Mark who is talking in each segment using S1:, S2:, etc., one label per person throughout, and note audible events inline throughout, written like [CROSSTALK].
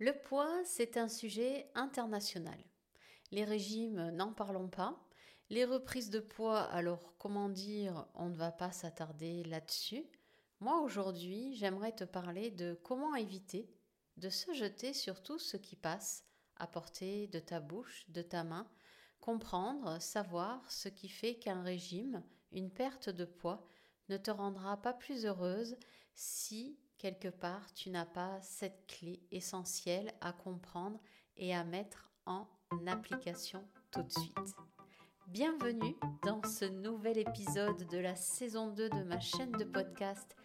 S1: Le poids, c'est un sujet international. Les régimes, n'en parlons pas. Les reprises de poids, alors comment dire, on ne va pas s'attarder là-dessus. Moi aujourd'hui, j'aimerais te parler de comment éviter de se jeter sur tout ce qui passe à portée de ta bouche, de ta main, comprendre, savoir ce qui fait qu'un régime, une perte de poids, ne te rendra pas plus heureuse si quelque part tu n'as pas cette clé essentielle à comprendre et à mettre en application tout de suite. Bienvenue dans ce nouvel épisode de la saison 2 de ma chaîne de podcast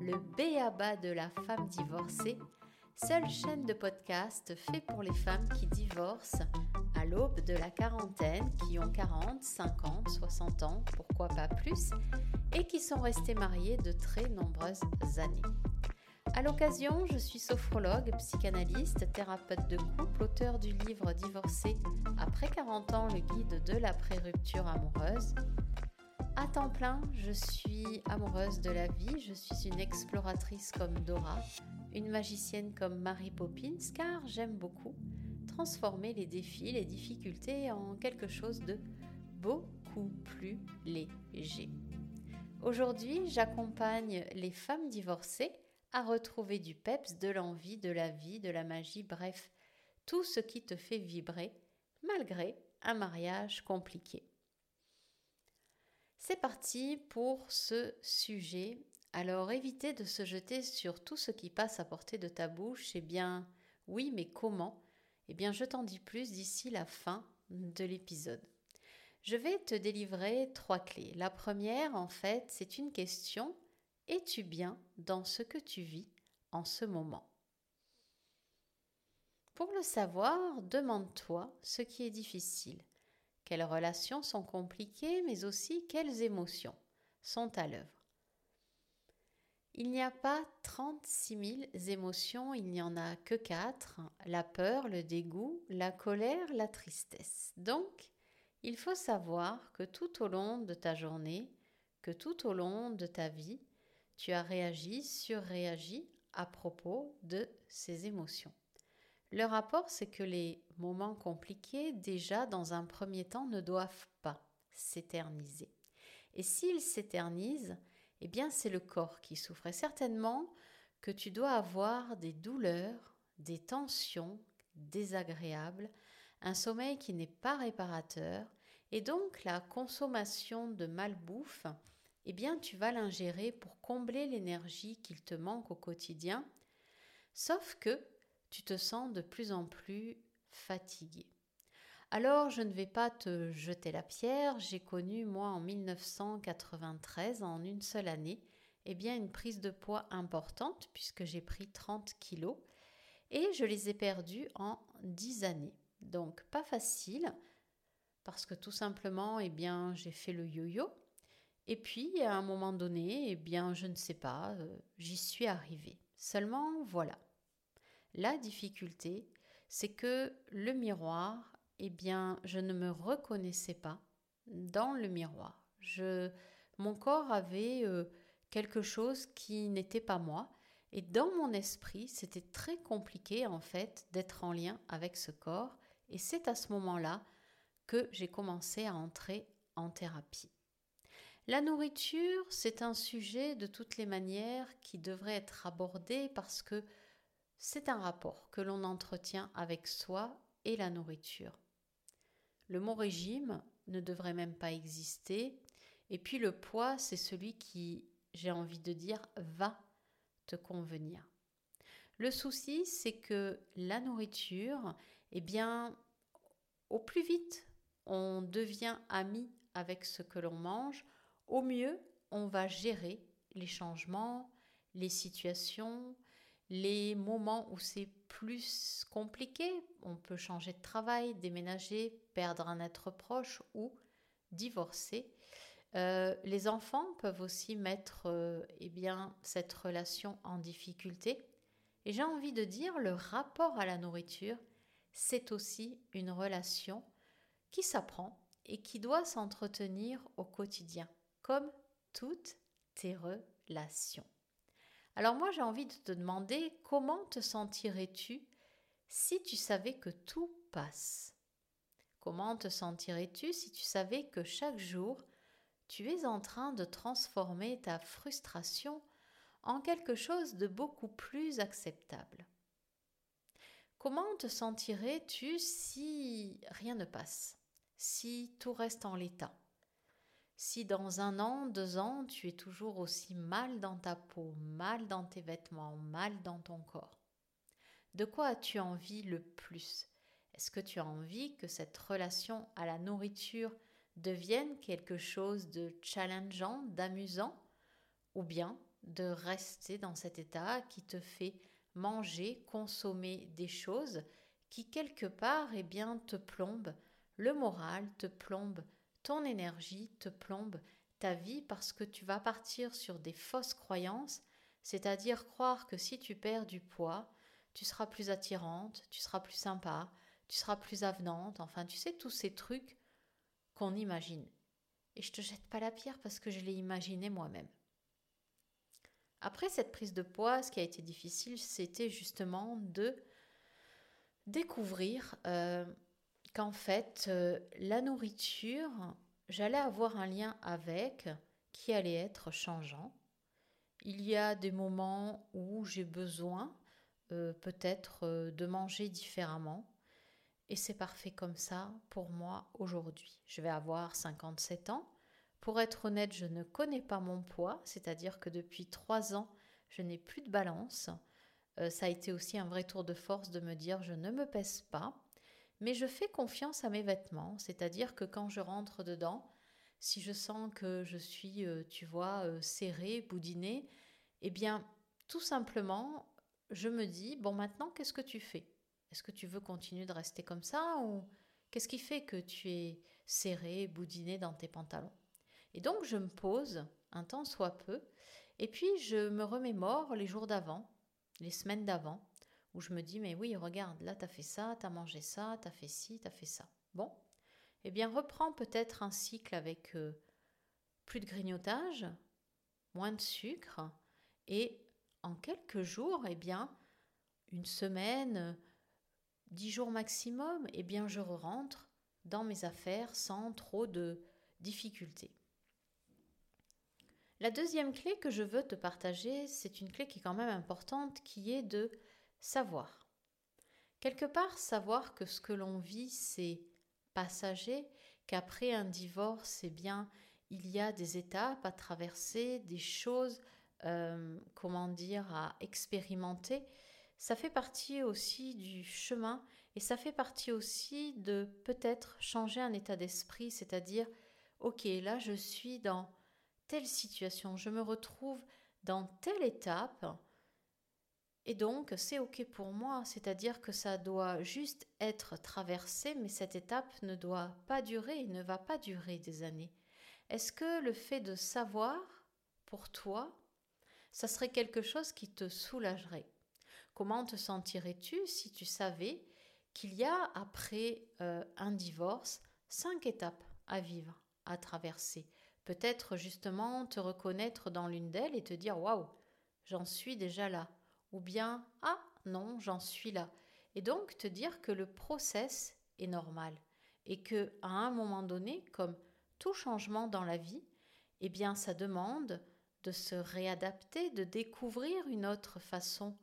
S1: Le Béaba de la femme divorcée, seule chaîne de podcast faite pour les femmes qui divorcent à l'aube de la quarantaine, qui ont 40, 50, 60 ans, pourquoi pas plus, et qui sont restées mariées de très nombreuses années. À l'occasion, je suis sophrologue, psychanalyste, thérapeute de couple, auteur du livre Divorcé après 40 ans, le guide de la pré-rupture amoureuse. À temps plein, je suis amoureuse de la vie, je suis une exploratrice comme Dora, une magicienne comme Mary Poppins, car j'aime beaucoup transformer les défis, les difficultés en quelque chose de beaucoup plus léger. Aujourd'hui, j'accompagne les femmes divorcées retrouver du peps, de l'envie, de la vie, de la magie, bref, tout ce qui te fait vibrer malgré un mariage compliqué. C'est parti pour ce sujet. Alors évitez de se jeter sur tout ce qui passe à portée de ta bouche. Eh bien, oui, mais comment? Eh bien, je t'en dis plus d'ici la fin de l'épisode. Je vais te délivrer trois clés. La première, en fait, c'est une question es-tu bien dans ce que tu vis en ce moment? Pour le savoir, demande-toi ce qui est difficile, quelles relations sont compliquées, mais aussi quelles émotions sont à l'œuvre? Il n'y a pas 36 000 émotions, il n'y en a que quatre, la peur, le dégoût, la colère, la tristesse. Donc, il faut savoir que tout au long de ta journée, que tout au long de ta vie, tu as réagi, surréagi à propos de ces émotions. Le rapport, c'est que les moments compliqués, déjà dans un premier temps, ne doivent pas s'éterniser. Et s'ils s'éternisent, eh bien c'est le corps qui souffre. Et certainement que tu dois avoir des douleurs, des tensions désagréables, un sommeil qui n'est pas réparateur, et donc la consommation de malbouffe eh bien tu vas l'ingérer pour combler l'énergie qu'il te manque au quotidien, sauf que tu te sens de plus en plus fatigué. Alors je ne vais pas te jeter la pierre, j'ai connu moi en 1993, en une seule année, eh bien une prise de poids importante puisque j'ai pris 30 kilos et je les ai perdus en 10 années. Donc pas facile parce que tout simplement eh bien j'ai fait le yo-yo et puis, à un moment donné, eh bien, je ne sais pas, euh, j'y suis arrivée. Seulement, voilà. La difficulté, c'est que le miroir, eh bien, je ne me reconnaissais pas dans le miroir. Je, mon corps avait euh, quelque chose qui n'était pas moi. Et dans mon esprit, c'était très compliqué en fait d'être en lien avec ce corps. Et c'est à ce moment-là que j'ai commencé à entrer en thérapie. La nourriture, c'est un sujet de toutes les manières qui devrait être abordé parce que c'est un rapport que l'on entretient avec soi et la nourriture. Le mot régime ne devrait même pas exister. Et puis le poids, c'est celui qui, j'ai envie de dire, va te convenir. Le souci, c'est que la nourriture, eh bien, au plus vite on devient ami avec ce que l'on mange, au mieux, on va gérer les changements, les situations, les moments où c'est plus compliqué. On peut changer de travail, déménager, perdre un être proche ou divorcer. Euh, les enfants peuvent aussi mettre euh, eh cette relation en difficulté. Et j'ai envie de dire, le rapport à la nourriture, c'est aussi une relation qui s'apprend et qui doit s'entretenir au quotidien comme toutes tes relations. Alors moi j'ai envie de te demander comment te sentirais-tu si tu savais que tout passe? Comment te sentirais-tu si tu savais que chaque jour, tu es en train de transformer ta frustration en quelque chose de beaucoup plus acceptable? Comment te sentirais-tu si rien ne passe, si tout reste en l'état? Si dans un an, deux ans, tu es toujours aussi mal dans ta peau, mal dans tes vêtements, mal dans ton corps De quoi as-tu envie le plus? Est-ce que tu as envie que cette relation à la nourriture devienne quelque chose de challengeant, d'amusant, ou bien de rester dans cet état qui te fait manger, consommer des choses qui quelque part eh bien te plombent le moral, te plombe ton énergie, te plombe ta vie parce que tu vas partir sur des fausses croyances, c'est-à-dire croire que si tu perds du poids, tu seras plus attirante, tu seras plus sympa, tu seras plus avenante, enfin tu sais tous ces trucs qu'on imagine. Et je te jette pas la pierre parce que je l'ai imaginé moi-même. Après cette prise de poids, ce qui a été difficile, c'était justement de découvrir euh, qu'en fait, euh, la nourriture, j'allais avoir un lien avec qui allait être changeant. Il y a des moments où j'ai besoin euh, peut-être de manger différemment. Et c'est parfait comme ça pour moi aujourd'hui. Je vais avoir 57 ans. Pour être honnête, je ne connais pas mon poids, c'est-à-dire que depuis trois ans, je n'ai plus de balance. Euh, ça a été aussi un vrai tour de force de me dire je ne me pèse pas, mais je fais confiance à mes vêtements, c'est-à-dire que quand je rentre dedans, si je sens que je suis, euh, tu vois, euh, serrée, boudinée, eh bien, tout simplement, je me dis bon, maintenant, qu'est-ce que tu fais? Est-ce que tu veux continuer de rester comme ça ou qu'est-ce qui fait que tu es serré, boudiné dans tes pantalons? Et donc je me pose un temps soit peu, et puis je me remémore les jours d'avant, les semaines d'avant, où je me dis mais oui, regarde, là t'as fait ça, t'as mangé ça, t'as fait ci, t'as fait ça. Bon, eh bien reprends peut-être un cycle avec euh, plus de grignotage, moins de sucre, et en quelques jours, eh bien, une semaine, dix jours maximum, eh bien je rentre dans mes affaires sans trop de difficultés. La deuxième clé que je veux te partager, c'est une clé qui est quand même importante, qui est de savoir. Quelque part, savoir que ce que l'on vit, c'est passager, qu'après un divorce, eh bien, il y a des étapes à traverser, des choses, euh, comment dire, à expérimenter. Ça fait partie aussi du chemin et ça fait partie aussi de peut-être changer un état d'esprit, c'est-à-dire, ok, là je suis dans telle situation, je me retrouve dans telle étape, et donc c'est OK pour moi, c'est-à-dire que ça doit juste être traversé, mais cette étape ne doit pas durer, ne va pas durer des années. Est-ce que le fait de savoir, pour toi, ça serait quelque chose qui te soulagerait? Comment te sentirais-tu si tu savais qu'il y a, après euh, un divorce, cinq étapes à vivre, à traverser? Peut-être justement te reconnaître dans l'une d'elles et te dire waouh, j'en suis déjà là. Ou bien ah non, j'en suis là. Et donc te dire que le process est normal et que à un moment donné, comme tout changement dans la vie, eh bien ça demande de se réadapter, de découvrir une autre façon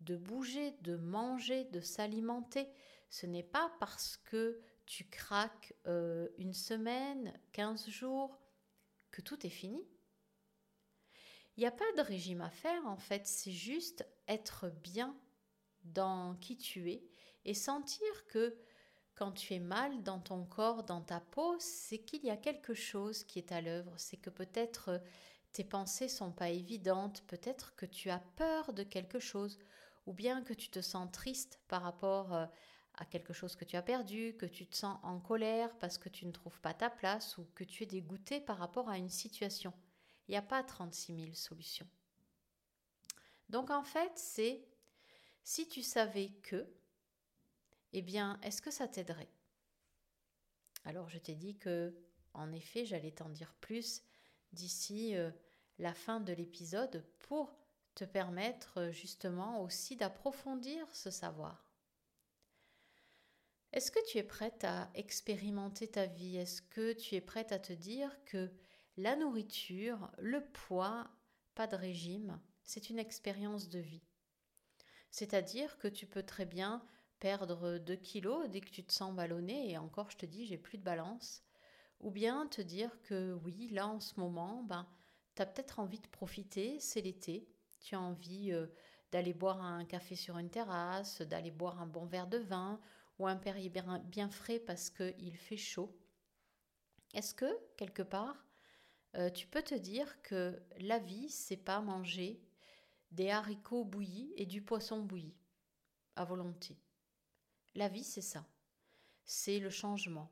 S1: de bouger, de manger, de s'alimenter. Ce n'est pas parce que tu craques euh, une semaine, quinze jours, que tout est fini. Il n'y a pas de régime à faire, en fait, c'est juste être bien dans qui tu es et sentir que quand tu es mal dans ton corps, dans ta peau, c'est qu'il y a quelque chose qui est à l'œuvre, c'est que peut-être euh, tes pensées sont pas évidentes, peut-être que tu as peur de quelque chose, ou bien que tu te sens triste par rapport euh, à quelque chose que tu as perdu, que tu te sens en colère parce que tu ne trouves pas ta place ou que tu es dégoûté par rapport à une situation. N'y a pas 36 000 solutions. Donc en fait, c'est si tu savais que, eh bien, est-ce que ça t'aiderait? Alors je t'ai dit que, en effet, j'allais t'en dire plus d'ici euh, la fin de l'épisode pour te permettre justement aussi d'approfondir ce savoir. Est-ce que tu es prête à expérimenter ta vie? Est-ce que tu es prête à te dire que la nourriture, le poids, pas de régime, c'est une expérience de vie C'est-à-dire que tu peux très bien perdre 2 kilos dès que tu te sens ballonné, et encore je te dis, j'ai plus de balance. Ou bien te dire que oui, là en ce moment, ben, tu as peut-être envie de profiter, c'est l'été, tu as envie euh, d'aller boire un café sur une terrasse, d'aller boire un bon verre de vin, ou un Perrier bien frais parce qu'il fait chaud. Est-ce que, quelque part, euh, tu peux te dire que la vie, c'est pas manger des haricots bouillis et du poisson bouilli à volonté. La vie, c'est ça. C'est le changement.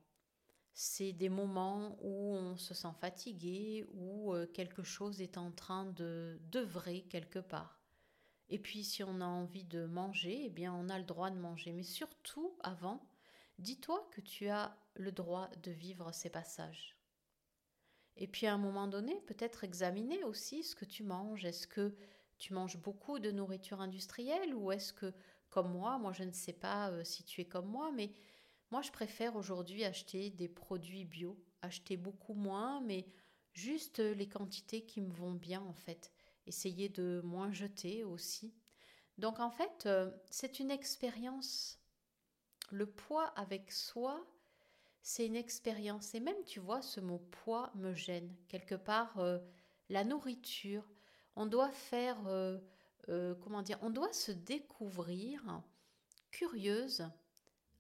S1: C'est des moments où on se sent fatigué, où euh, quelque chose est en train de d'œuvrer quelque part. Et puis si on a envie de manger, eh bien on a le droit de manger. Mais surtout, avant, dis-toi que tu as le droit de vivre ces passages. Et puis à un moment donné, peut-être examiner aussi ce que tu manges. Est-ce que tu manges beaucoup de nourriture industrielle ou est-ce que, comme moi, moi je ne sais pas euh, si tu es comme moi, mais moi je préfère aujourd'hui acheter des produits bio, acheter beaucoup moins, mais juste les quantités qui me vont bien en fait essayer de moins jeter aussi. Donc en fait, euh, c'est une expérience. Le poids avec soi, c'est une expérience. Et même, tu vois, ce mot poids me gêne. Quelque part, euh, la nourriture, on doit faire, euh, comment dire, on doit se découvrir curieuse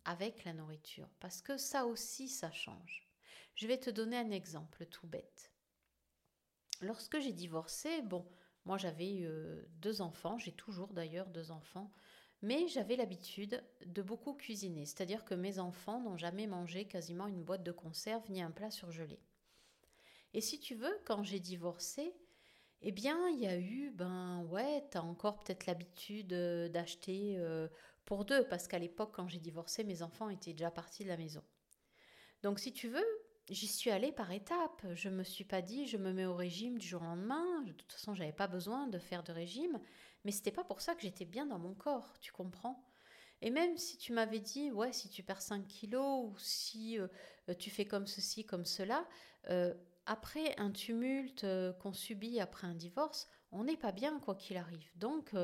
S1: avec la nourriture. Parce que ça aussi, ça change. Je vais te donner un exemple tout bête. Lorsque j'ai divorcé, bon, moi, j'avais euh, deux enfants, j'ai toujours d'ailleurs deux enfants, mais j'avais l'habitude de beaucoup cuisiner, c'est-à-dire que mes enfants n'ont jamais mangé quasiment une boîte de conserve ni un plat surgelé. Et si tu veux, quand j'ai divorcé, eh bien, il y a eu, ben ouais, t'as encore peut-être l'habitude euh, d'acheter euh, pour deux, parce qu'à l'époque, quand j'ai divorcé, mes enfants étaient déjà partis de la maison. Donc, si tu veux, j'y suis allée par étapes. Je me suis pas dit je me mets au régime du jour au lendemain. De toute façon, j'avais pas besoin de faire de régime, mais c'était pas pour ça que j'étais bien dans mon corps, tu comprends? Et même si tu m'avais dit ouais, si tu perds 5 kilos ou si euh, tu fais comme ceci, comme cela, euh, après un tumulte euh, qu'on subit après un divorce, on n'est pas bien quoi qu'il arrive. Donc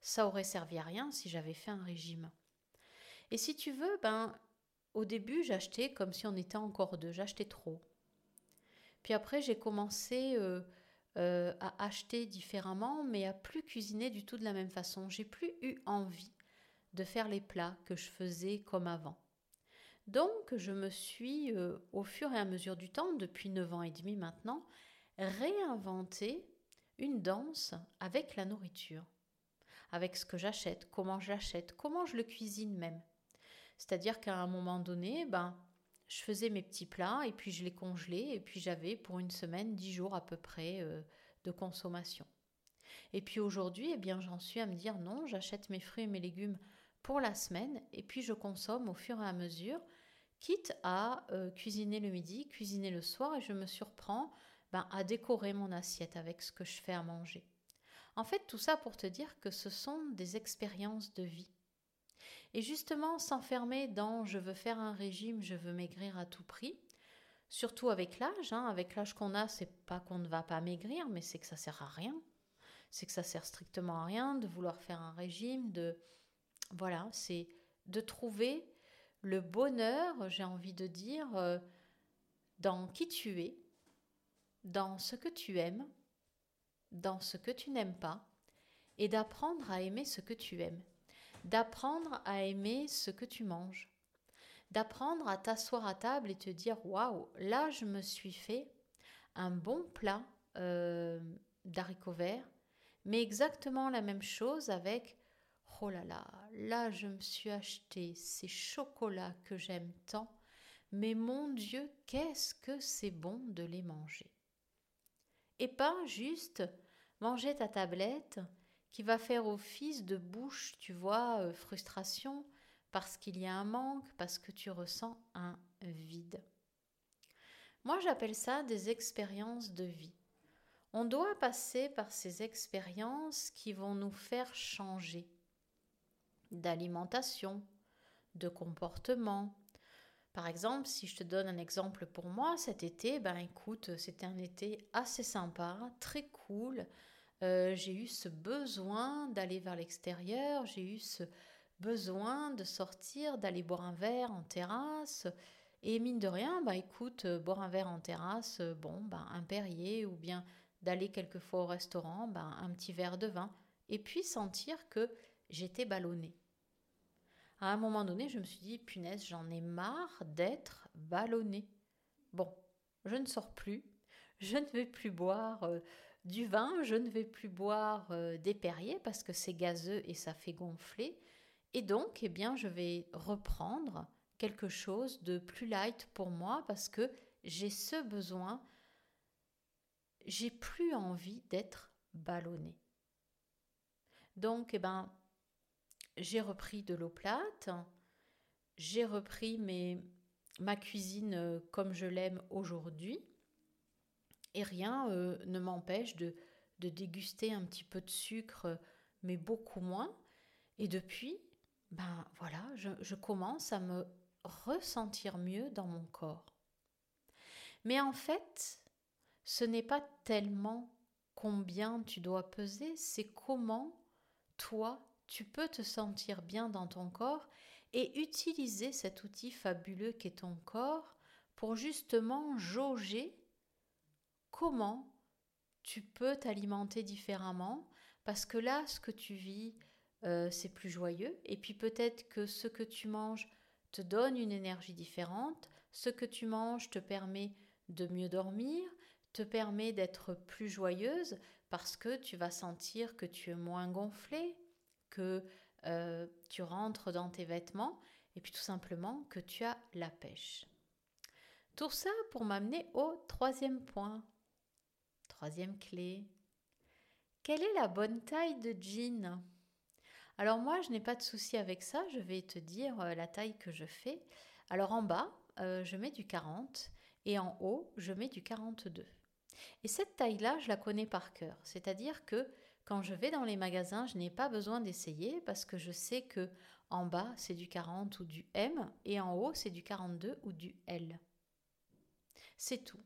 S1: ça aurait servi à rien si j'avais fait un régime. Et si tu veux, ben au début, j'achetais comme si on était encore deux, j'achetais trop. Puis après, j'ai commencé euh, euh, à acheter différemment, mais à plus cuisiner du tout de la même façon. J'ai plus eu envie de faire les plats que je faisais comme avant. Donc, je me suis, euh, au fur et à mesure du temps, depuis 9 ans et demi maintenant, réinventé une danse avec la nourriture, avec ce que j'achète, comment j'achète, comment je le cuisine même. C'est-à-dire qu'à un moment donné, ben, je faisais mes petits plats et puis je les congelais et puis j'avais pour une semaine, dix jours à peu près euh, de consommation. Et puis aujourd'hui, eh bien, j'en suis à me dire non, j'achète mes fruits et mes légumes pour la semaine et puis je consomme au fur et à mesure, quitte à euh, cuisiner le midi, cuisiner le soir et je me surprends ben, à décorer mon assiette avec ce que je fais à manger. En fait, tout ça pour te dire que ce sont des expériences de vie. Et justement, s'enfermer dans je veux faire un régime, je veux maigrir à tout prix, surtout avec l'âge, hein, avec l'âge qu'on a, c'est pas qu'on ne va pas maigrir, mais c'est que ça sert à rien. C'est que ça sert strictement à rien de vouloir faire un régime, de voilà, c'est de trouver le bonheur, j'ai envie de dire, euh, dans qui tu es, dans ce que tu aimes, dans ce que tu n'aimes pas, et d'apprendre à aimer ce que tu aimes d'apprendre à aimer ce que tu manges, d'apprendre à t'asseoir à table et te dire waouh, là je me suis fait un bon plat euh, d'haricots verts, mais exactement la même chose avec oh là là, là je me suis acheté ces chocolats que j'aime tant, mais mon Dieu, qu'est-ce que c'est bon de les manger. Et pas juste manger ta tablette qui va faire office de bouche, tu vois, euh, frustration, parce qu'il y a un manque, parce que tu ressens un vide. Moi, j'appelle ça des expériences de vie. On doit passer par ces expériences qui vont nous faire changer d'alimentation, de comportement, Par exemple, si je te donne un exemple pour moi, cet été, ben écoute, c'était un été assez sympa, très cool. Euh, j'ai eu ce besoin d'aller vers l'extérieur, j'ai eu ce besoin de sortir, d'aller boire un verre en terrasse. Et mine de rien, bah écoute, euh, boire un verre en terrasse, euh, bon, bah, un Perrier, ou bien d'aller quelquefois au restaurant, bah, un petit verre de vin, et puis sentir que j'étais ballonnée. À un moment donné, je me suis dit, punaise, j'en ai marre d'être ballonnée. Bon, je ne sors plus, [LAUGHS] je ne vais plus boire du vin, je ne vais plus boire des Perriers parce que c'est gazeux et ça fait gonfler. Et donc, eh bien, je vais reprendre quelque chose de plus light pour moi parce que j'ai ce besoin, j'ai plus envie d'être ballonnée. Donc, eh ben, j'ai repris de l'eau plate, j'ai repris ma cuisine euh, comme je l'aime aujourd'hui, et rien euh, ne m'empêche de, de déguster un petit peu de sucre, mais beaucoup moins. Et depuis, ben voilà, je, je commence à me ressentir mieux dans mon corps. Mais en fait, ce n'est pas tellement combien tu dois peser, c'est comment toi, tu peux te sentir bien dans ton corps et utiliser cet outil fabuleux qu'est ton corps pour justement jauger comment tu peux t'alimenter différemment parce que là, ce que tu vis, euh, c'est plus joyeux et puis peut-être que ce que tu manges te donne une énergie différente. Ce que tu manges te permet de mieux dormir, te permet d'être plus joyeuse parce que tu vas sentir que tu es moins gonflé, que euh, tu rentres dans tes vêtements et puis tout simplement que tu as la pêche. Tout ça pour m'amener au troisième point. Troisième clé. Quelle est la bonne taille de jean? Alors moi, je n'ai pas de souci avec ça, je vais te dire euh, la taille que je fais. Alors en bas, euh, je mets du 40 et en haut, je mets du 42. Et cette taille-là, je la connais par cœur. C'est-à-dire que quand je vais dans les magasins, je n'ai pas besoin d'essayer parce que je sais que en bas, c'est du 40 ou du M et en haut, c'est du 42 ou du L. C'est tout.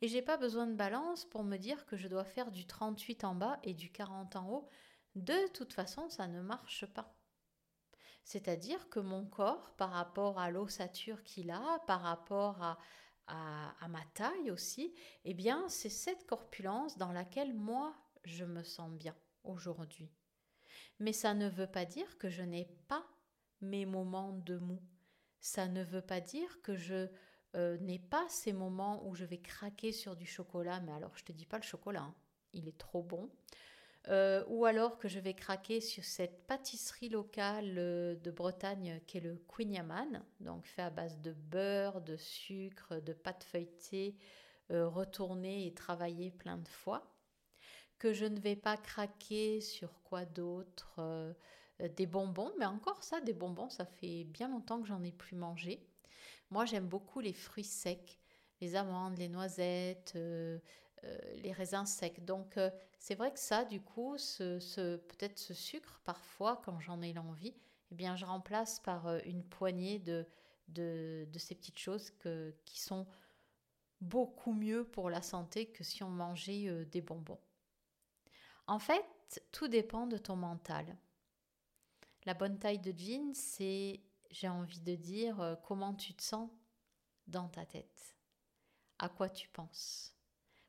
S1: Et j'ai pas besoin de balance pour me dire que je dois faire du 38 en bas et du 40 en haut de toute façon, ça ne marche pas. C'est-à-dire que mon corps, par rapport à l'ossature qu'il a, par rapport à, à, ma taille aussi, eh bien, c'est cette corpulence dans laquelle moi, je me sens bien aujourd'hui. Mais ça ne veut pas dire que je n'ai pas mes moments de mou. Ça ne veut pas dire que je euh, n'ai pas ces moments où je vais craquer sur du chocolat. Mais alors, je te dis pas le chocolat, hein. il est trop bon. Euh, ou alors que je vais craquer sur cette pâtisserie locale euh, de Bretagne qui est le Queen donc fait à base de beurre, de sucre, de pâte feuilletée, euh, retournée et travaillée plein de fois. Que je ne vais pas craquer sur quoi d'autre Des bonbons, mais encore ça, des bonbons, ça fait bien longtemps que j'en ai plus mangé. Moi, j'aime beaucoup les fruits secs, les amandes, les noisettes, euh, les raisins secs. Donc euh, c'est vrai que ça, du coup, ce, peut-être ce sucre, parfois, quand j'en ai l'envie, eh bien, je remplace par euh, une poignée de, de, ces petites choses qui sont beaucoup mieux pour la santé que si on mangeait des bonbons. En fait, tout dépend de ton mental. La bonne taille de jean, c'est, j'ai envie de dire, comment tu te sens dans ta tête, à quoi tu penses?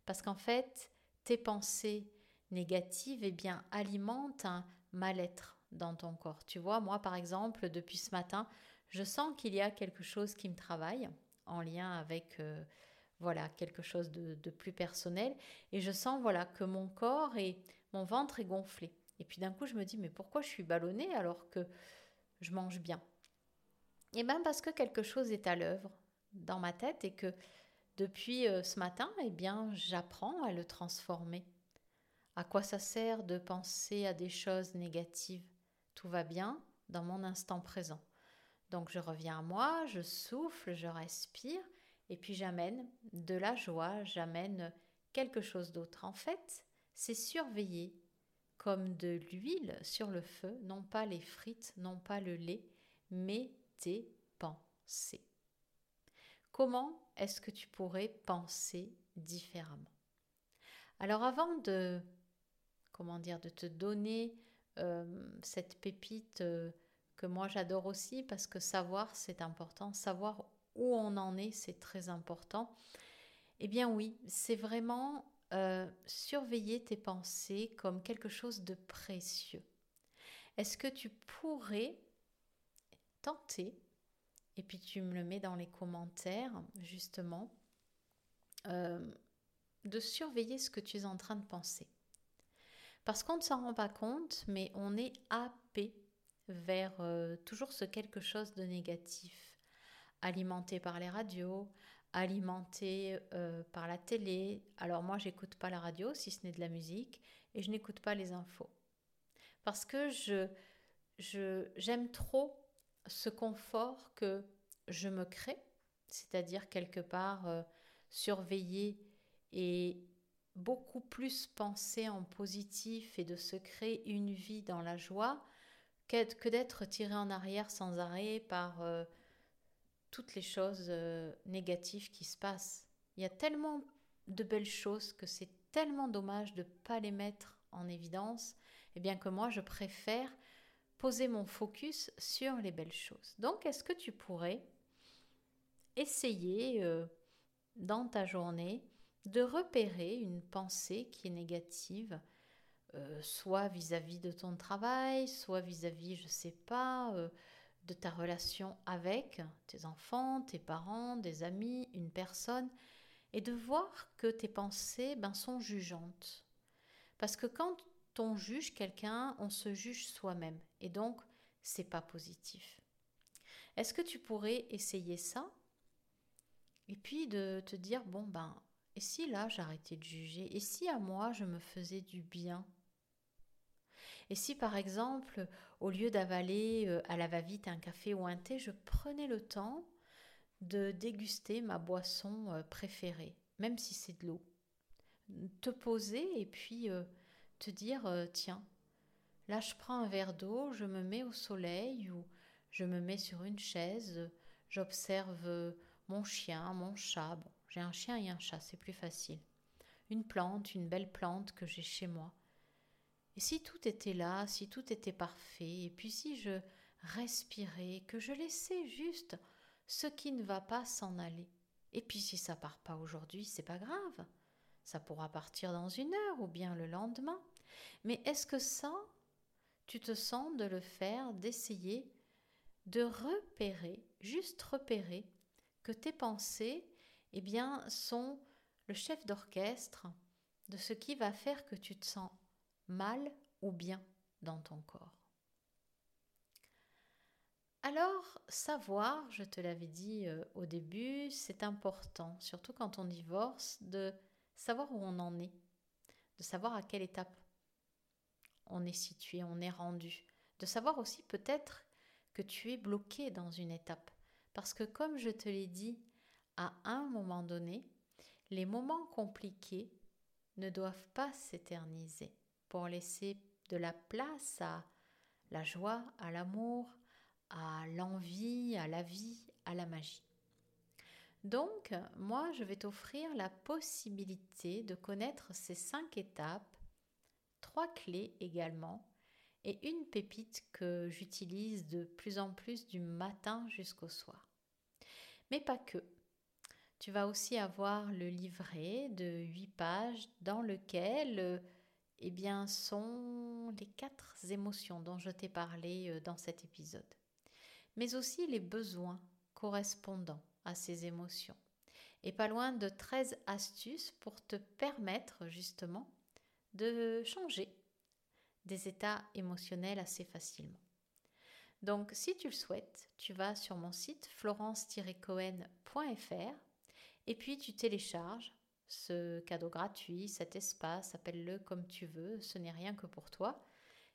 S1: Parce qu'en fait, tes pensées négatives eh bien, alimentent un mal-être dans ton corps. Tu vois, moi par exemple, depuis ce matin, je sens qu'il y a quelque chose qui me travaille en lien avec euh, voilà quelque chose de, de, plus personnel et je sens voilà que mon corps et mon ventre est gonflé. Et puis d'un coup, je me dis mais pourquoi je suis ballonnée alors que je mange bien? Eh bien parce que quelque chose est à l'œuvre dans ma tête et que depuis euh, ce matin, eh bien, j'apprends à le transformer. À quoi ça sert de penser à des choses négatives? Tout va bien dans mon instant présent. Donc je reviens à moi, je souffle, je respire, et puis j'amène de la joie, j'amène quelque chose d'autre. En fait, c'est surveiller comme de l'huile sur le feu, non pas les frites, non pas le lait, mais tes comment est-ce que tu pourrais penser différemment? Alors avant de comment dire de te donner euh, cette pépite euh, que moi j'adore aussi parce que savoir c'est important, savoir où on en est c'est très important. Eh bien oui, c'est vraiment euh, surveiller tes pensées comme quelque chose de précieux. Est-ce que tu pourrais tenter, et puis tu me le mets dans les commentaires justement, de surveiller ce que tu es en train de penser parce qu'on ne s'en rend pas compte, mais on est happé vers euh, toujours ce quelque chose de négatif, alimenté par les radios, alimenté euh, par la télé. Alors moi, j'écoute pas la radio si ce n'est de la musique et je n'écoute pas les infos. Parce que je, j'aime trop ce confort que je me crée, c'est-à-dire quelque part euh, surveiller et beaucoup plus penser en positif et de se créer une vie dans la joie que d'être tiré en arrière sans arrêt par euh, toutes les choses euh, négatives qui se passent. Il y a tellement de belles choses que c'est tellement dommage de ne pas les mettre en évidence, et eh bien que moi je préfère poser mon focus sur les belles choses. Donc est-ce que tu pourrais essayer euh, dans ta journée de repérer une pensée qui est négative, euh, soit vis-à-vis de ton travail, soit vis-à-vis, je ne sais pas, euh, de ta relation avec tes enfants, tes parents, des amis, une personne, et de voir que tes pensées ben, sont jugeantes? Parce que quand on juge quelqu'un, on se juge soi-même, et donc c'est pas positif. Est-ce que tu pourrais essayer ça? Et puis de te dire bon ben et si là j'arrêtais de juger? Et si à moi je me faisais du bien? Et si par exemple, au lieu d'avaler euh, à la va-vite un café ou un thé, je prenais le temps de déguster ma boisson euh, préférée, même si c'est de l'eau? Te poser et puis euh, te dire tiens, là je prends un verre d'eau, je me mets au soleil ou je me mets sur une chaise, j'observe mon chien, mon chat. J'ai un chien et un chat, c'est plus facile. Une plante, une belle plante que j'ai chez moi. Et si tout était là, si tout était parfait, et puis si je respirais, que je laissais juste ce qui ne va pas s'en aller. Et puis si ça part pas aujourd'hui, c'est pas grave. Ça pourra partir dans une heure ou bien le lendemain. Mais est-ce que ça, tu te sens de le faire, d'essayer de repérer, juste repérer que tes pensées eh bien, sont le chef d'orchestre de ce qui va faire que tu te sens mal ou bien dans ton corps? Alors, savoir, je te l'avais dit euh, au début, c'est important, surtout quand on divorce, de savoir où on en est, de savoir à quelle étape on est situé, on est rendu, de savoir aussi peut-être que tu es bloqué dans une étape. Parce que comme je te l'ai dit, à un moment donné, les moments compliqués ne doivent pas s'éterniser pour laisser de la place à la joie, à l'amour, à l'envie, à la vie, à la magie. Donc, moi, je vais t'offrir la possibilité de connaître ces cinq étapes, trois clés également, et une pépite que j'utilise de plus en plus du matin jusqu'au soir. Mais pas que. Tu vas aussi avoir le livret de 8 pages dans lequel euh, eh bien, sont les quatre émotions dont je t'ai parlé euh, dans cet épisode, mais aussi les besoins correspondant à ces émotions. Et pas loin de 13 astuces pour te permettre justement de changer des états émotionnels assez facilement. Donc si tu le souhaites, tu vas sur mon site florence-cohen.fr et puis tu télécharges ce cadeau gratuit, cet espace, appelle-le comme tu veux, ce n'est rien que pour toi.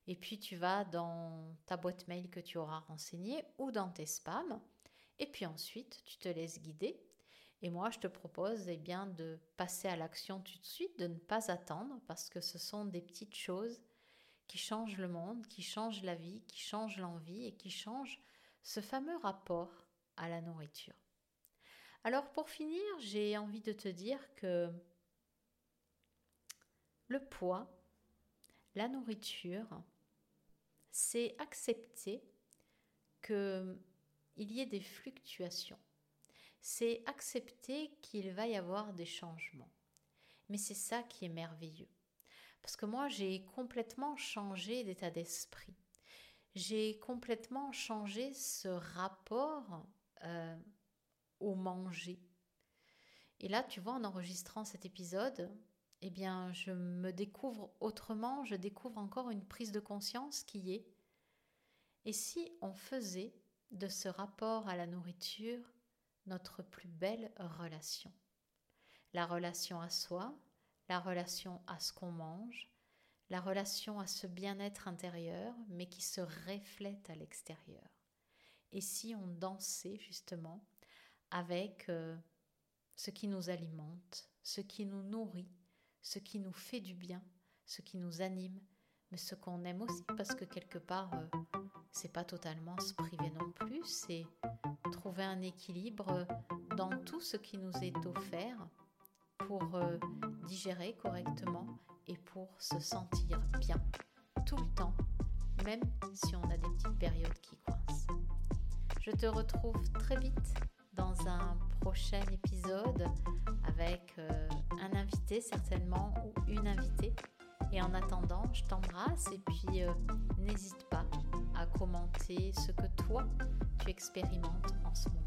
S1: Et puis tu vas dans ta boîte mail que tu auras renseignée ou dans tes spams. Et puis ensuite, tu te laisses guider. Et moi, je te propose eh bien, de passer à l'action tout de suite, de ne pas attendre, parce que ce sont des petites choses qui changent le monde, qui changent la vie, qui changent l'envie et qui changent ce fameux rapport à la nourriture. Alors pour finir, j'ai envie de te dire que le poids, la nourriture, c'est accepter qu'il y ait des fluctuations. C'est accepter qu'il va y avoir des changements. Mais c'est ça qui est merveilleux. Parce que moi, j'ai complètement changé d'état d'esprit. J'ai complètement changé ce rapport euh, au manger. Et là, tu vois, en enregistrant cet épisode, eh bien, je me découvre autrement, je découvre encore une prise de conscience qui est et si on faisait de ce rapport à la nourriture notre plus belle relation La relation à soi, la relation à ce qu'on mange, la relation à ce bien-être intérieur, mais qui se reflète à l'extérieur. Et si on dansait justement avec euh, ce qui nous alimente, ce qui nous nourrit, ce qui nous fait du bien, ce qui nous anime, mais ce qu'on aime aussi, parce que quelque part, euh, c'est pas totalement se priver non plus, c'est trouver un équilibre dans tout ce qui nous est offert pour euh, digérer correctement et pour se sentir bien tout le temps, même si on a des petites périodes qui coincent. Je te retrouve très vite dans un prochain épisode avec euh, un invité certainement ou une invitée. Et en attendant, je t'embrasse et puis euh, n'hésite pas à commenter ce que toi tu expérimentes en ce moment.